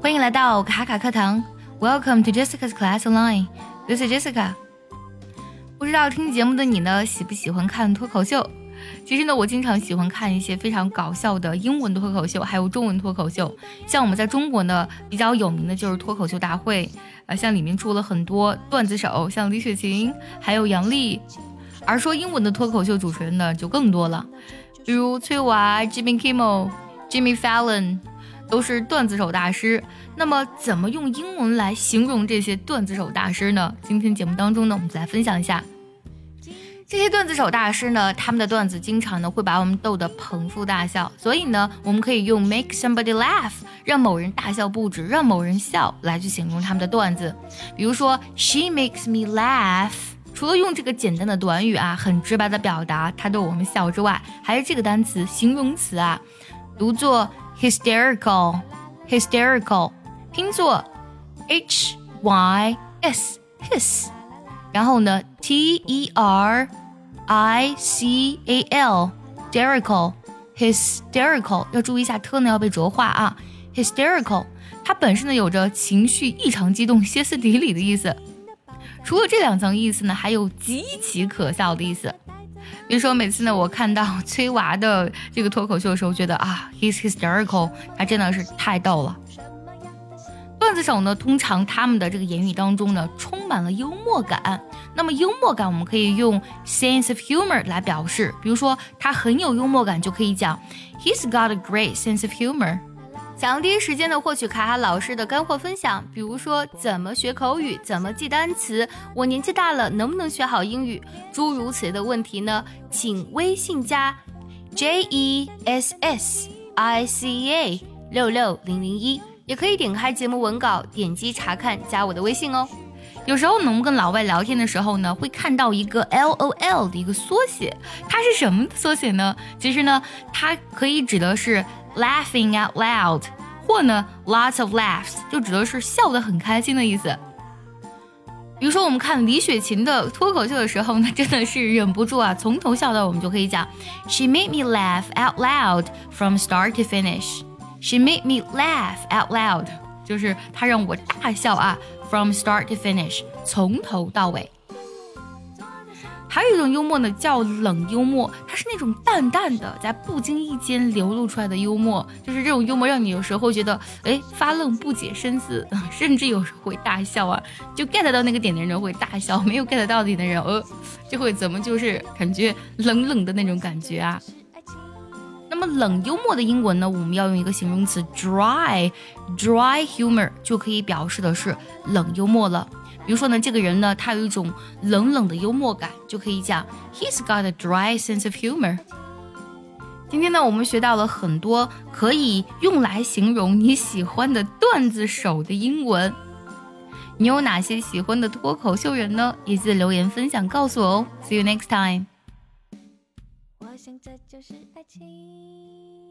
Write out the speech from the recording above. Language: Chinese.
欢迎来到卡卡课堂，Welcome to Jessica's Class Online. This is Jessica. 不知道听节目的你呢，喜不喜欢看脱口秀？其实呢，我经常喜欢看一些非常搞笑的英文脱口秀，还有中文脱口秀。像我们在中国呢，比较有名的就是脱口秀大会，呃，像里面出了很多段子手，像李雪琴，还有杨笠。而说英文的脱口秀主持人呢，就更多了，比如崔娃、Jimmy Kimmel、Jimmy Fallon，都是段子手大师。那么，怎么用英文来形容这些段子手大师呢？今天节目当中呢，我们再来分享一下。这些段子手大师呢，他们的段子经常呢会把我们逗得捧腹大笑，所以呢，我们可以用 make somebody laugh，让某人大笑不止，让某人笑来去形容他们的段子。比如说，she makes me laugh。除了用这个简单的短语啊，很直白的表达他逗我们笑之外，还是这个单词形容词啊，读作 hysterical，hysterical，拼作 h y s his。然后呢，T E R I C A L，hysterical，hysterical，要注意一下 t 呢要被浊化啊。hysterical，它本身呢有着情绪异常激动、歇斯底里的意思。除了这两层意思呢，还有极其可笑的意思。比如说，每次呢我看到 崔娃的这个脱口秀的时候，觉得啊，he's hysterical，他真的是太逗了。段子手呢，通常他们的这个言语当中呢，充满了幽默感。那么幽默感，我们可以用 sense of humor 来表示。比如说，他很有幽默感，就可以讲 He's got a great sense of humor。想要第一时间的获取卡卡老师的干货分享，比如说怎么学口语，怎么记单词，我年纪大了能不能学好英语，诸如此类的问题呢？请微信加 J E S S I C A 六六零零一。也可以点开节目文稿，点击查看，加我的微信哦。有时候呢，我们跟老外聊天的时候呢，会看到一个 L O L 的一个缩写，它是什么缩写呢？其实呢，它可以指的是 laughing out loud，或呢 lots of laughs，就指的是笑得很开心的意思。比如说，我们看李雪琴的脱口秀的时候呢，真的是忍不住啊，从头笑到尾，我们就可以讲，She made me laugh out loud from start to finish。She made me laugh out loud，就是他让我大笑啊，from start to finish，从头到尾。还有一种幽默呢，叫冷幽默，它是那种淡淡的，在不经意间流露出来的幽默，就是这种幽默让你有时候觉得，哎，发愣不解深思，甚至有时候会大笑啊。就 get 到那个点的人会大笑，没有 get 到点的人，呃，就会怎么就是感觉冷冷的那种感觉啊。冷幽默的英文呢？我们要用一个形容词 dry，dry humor 就可以表示的是冷幽默了。比如说呢，这个人呢，他有一种冷冷的幽默感，就可以讲 He's got a dry sense of humor。今天呢，我们学到了很多可以用来形容你喜欢的段子手的英文。你有哪些喜欢的脱口秀人呢？也记得留言分享告诉我哦。See you next time。我想这就是爱情。